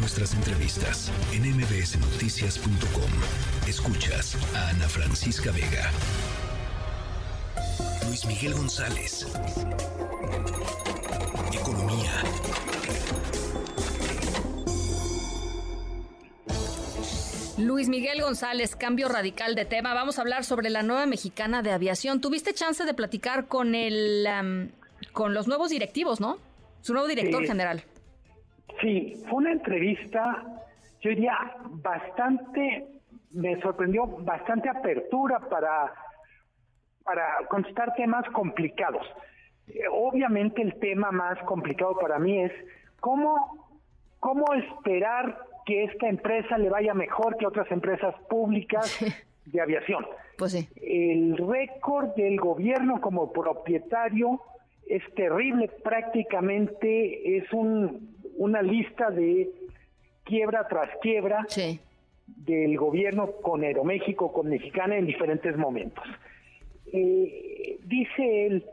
nuestras entrevistas en mbsnoticias.com. Escuchas a Ana Francisca Vega. Luis Miguel González. Economía. Luis Miguel González, cambio radical de tema. Vamos a hablar sobre la nueva mexicana de aviación. Tuviste chance de platicar con el, con los nuevos directivos, ¿no? Su nuevo director general. Sí, fue una entrevista, yo diría, bastante, me sorprendió, bastante apertura para, para contestar temas complicados. Obviamente el tema más complicado para mí es cómo, cómo esperar que esta empresa le vaya mejor que otras empresas públicas de aviación. Pues sí. El récord del gobierno como propietario es terrible, prácticamente es un, una lista de quiebra tras quiebra del gobierno con Aeroméxico, con Mexicana en diferentes momentos. Eh, dice él,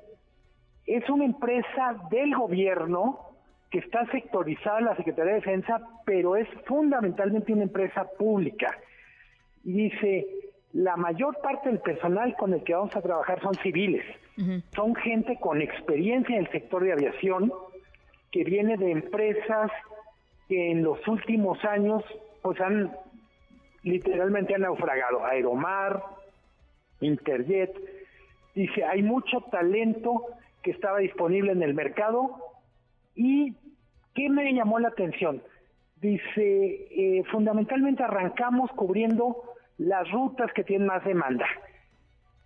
es una empresa del gobierno que está sectorizada en la Secretaría de Defensa, pero es fundamentalmente una empresa pública. Y dice, la mayor parte del personal con el que vamos a trabajar son civiles, son gente con experiencia en el sector de aviación, que viene de empresas que en los últimos años pues han literalmente han naufragado, Aeromar, Interjet, dice, hay mucho talento que estaba disponible en el mercado y ¿qué me llamó la atención? Dice, eh, fundamentalmente arrancamos cubriendo las rutas que tienen más demanda.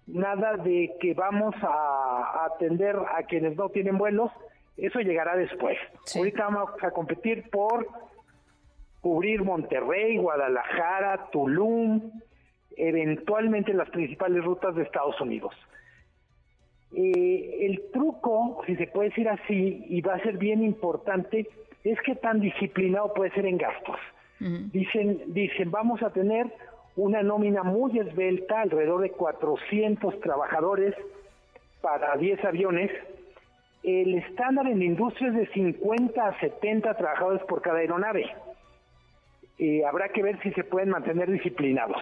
Nada de que vamos a, atender a quienes no tienen vuelos, eso llegará después. Ahorita vamos a competir por cubrir Monterrey, Guadalajara, Tulum, eventualmente las principales rutas de Estados Unidos. Eh, el truco, si se puede decir así, y va a ser bien importante, es que tan disciplinado puede ser en gastos. Dicen, dicen, vamos a tener una nómina muy esbelta, alrededor de 400 trabajadores para 10 aviones. El estándar en la industria es de 50 a 70 trabajadores por cada aeronave. Eh, habrá que ver si se pueden mantener disciplinados.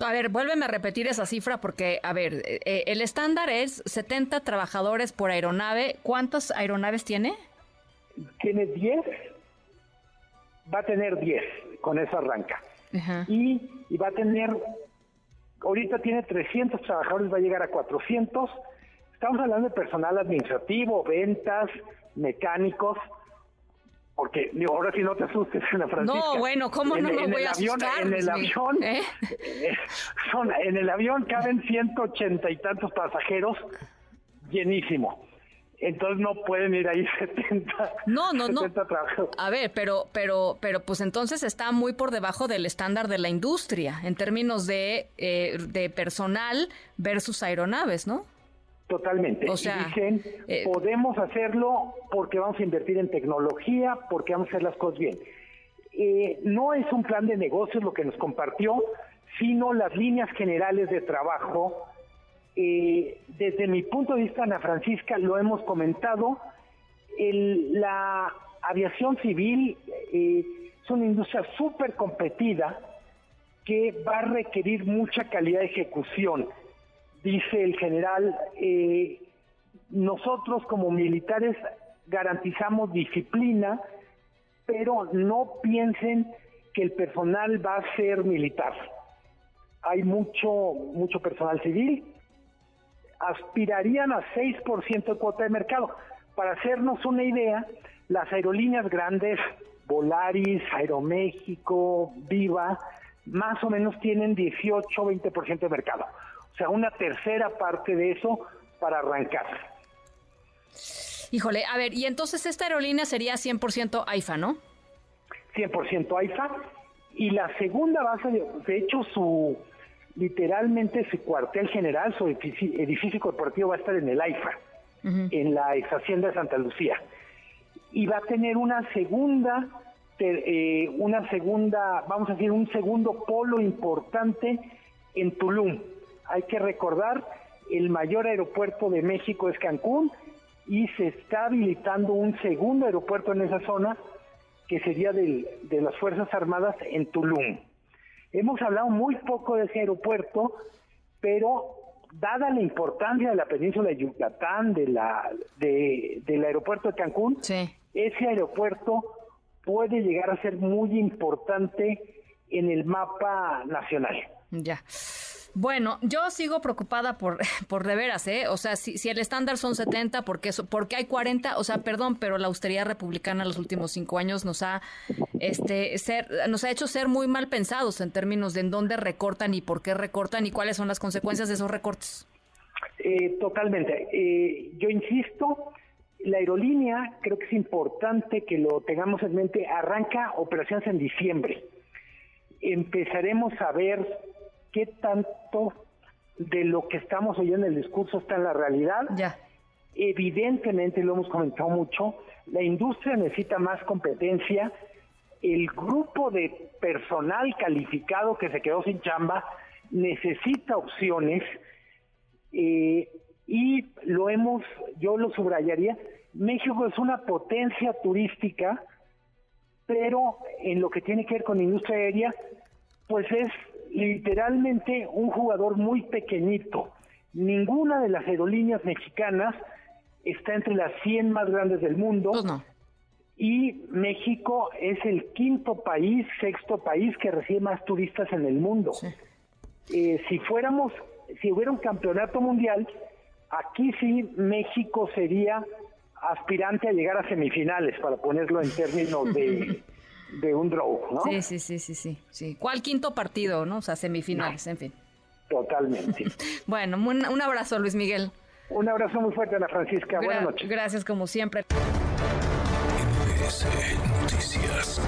A ver, vuélveme a repetir esa cifra porque, a ver, eh, el estándar es 70 trabajadores por aeronave. ¿Cuántas aeronaves tiene? Tiene 10. Va a tener 10, con eso arranca y, va a tener, ahorita tiene 300 trabajadores, va a llegar a 400. Estamos hablando de personal administrativo, ventas, mecánicos, porque digo, ahora sí no te asustes, Ana Francisca. No, bueno, ¿cómo no me voy a avión, En el avión, ¿Eh? Eh, son, en el avión caben 180 y tantos pasajeros, llenísimo. Entonces no pueden ir ahí 70 no no no. a ver pero pero pero pues entonces está muy por debajo del estándar de la industria en términos de, eh, de personal versus aeronaves no totalmente. O sea, dicen eh, podemos hacerlo porque vamos a invertir en tecnología porque vamos a hacer las cosas bien eh, no es un plan de negocios lo que nos compartió sino las líneas generales de trabajo. Eh, desde mi punto de vista, Ana Francisca, lo hemos comentado, la aviación civil es una industria súper competida que va a requerir mucha calidad de ejecución. Dice el general, eh, nosotros como militares garantizamos disciplina, pero no piensen que el personal va a ser militar. Hay mucho, mucho personal civil aspirarían a 6% de cuota de mercado. Para hacernos una idea, las aerolíneas grandes, Volaris, Aeroméxico, Viva, más o menos tienen 18 20% de mercado. O sea, una tercera parte de eso para arrancar. Híjole, a ver, y entonces esta aerolínea sería 100% AIFA, ¿no? 100% AIFA. Y la segunda base, de hecho, su, literalmente su cuartel general, su edificio, corporativo va a estar en el AIFA, en la ex hacienda de Santa Lucía. Y va a tener una segunda, eh, una segunda, vamos a decir, un segundo polo importante en Tulum. Hay que recordar, el mayor aeropuerto de México es Cancún y se está habilitando un segundo aeropuerto en esa zona que sería de las Fuerzas Armadas en Tulum. Hemos hablado muy poco de ese aeropuerto, pero dada la importancia de la península de Yucatán, de la, del aeropuerto de Cancún, ese aeropuerto puede llegar a ser muy importante en el mapa nacional. Ya. Bueno, yo sigo preocupada por, por de veras, ¿eh? O sea, si, si el estándar son 70, ¿por qué, porque hay 40? O sea, perdón, pero la austeridad republicana en los últimos cinco años nos ha, este, ser, nos ha hecho ser muy mal pensados en términos de en dónde recortan y por qué recortan y cuáles son las consecuencias de esos recortes. Eh, totalmente. Eh, yo insisto, la aerolínea, creo que es importante que lo tengamos en mente, arranca operaciones en diciembre. Empezaremos a ver qué tanto de lo que estamos oyendo en el discurso está en la realidad. Ya. Evidentemente, lo hemos comentado mucho, la industria necesita más competencia. El grupo de personal calificado que se quedó sin chamba necesita opciones eh, y lo hemos, yo lo subrayaría, México es una potencia turística, pero en lo que tiene que ver con industria aérea, pues es literalmente un jugador muy pequeñito. Ninguna de las aerolíneas mexicanas está entre las 100 más grandes del mundo. Pues no. Y México es el quinto país, sexto país que recibe más turistas en el mundo. Eh, si fuéramos, si hubiera un campeonato mundial, aquí sí México sería aspirante a llegar a semifinales, para ponerlo en términos de, de un draw, ¿no? Sí, sí, sí, sí, sí. ¿Cuál quinto partido, no? O sea, semifinales, en fin. Totalmente. bueno, un, abrazo, Luis Miguel. Un abrazo muy fuerte, Ana Francisca. Buenas noches. Gracias, como siempre. NBC Noticias.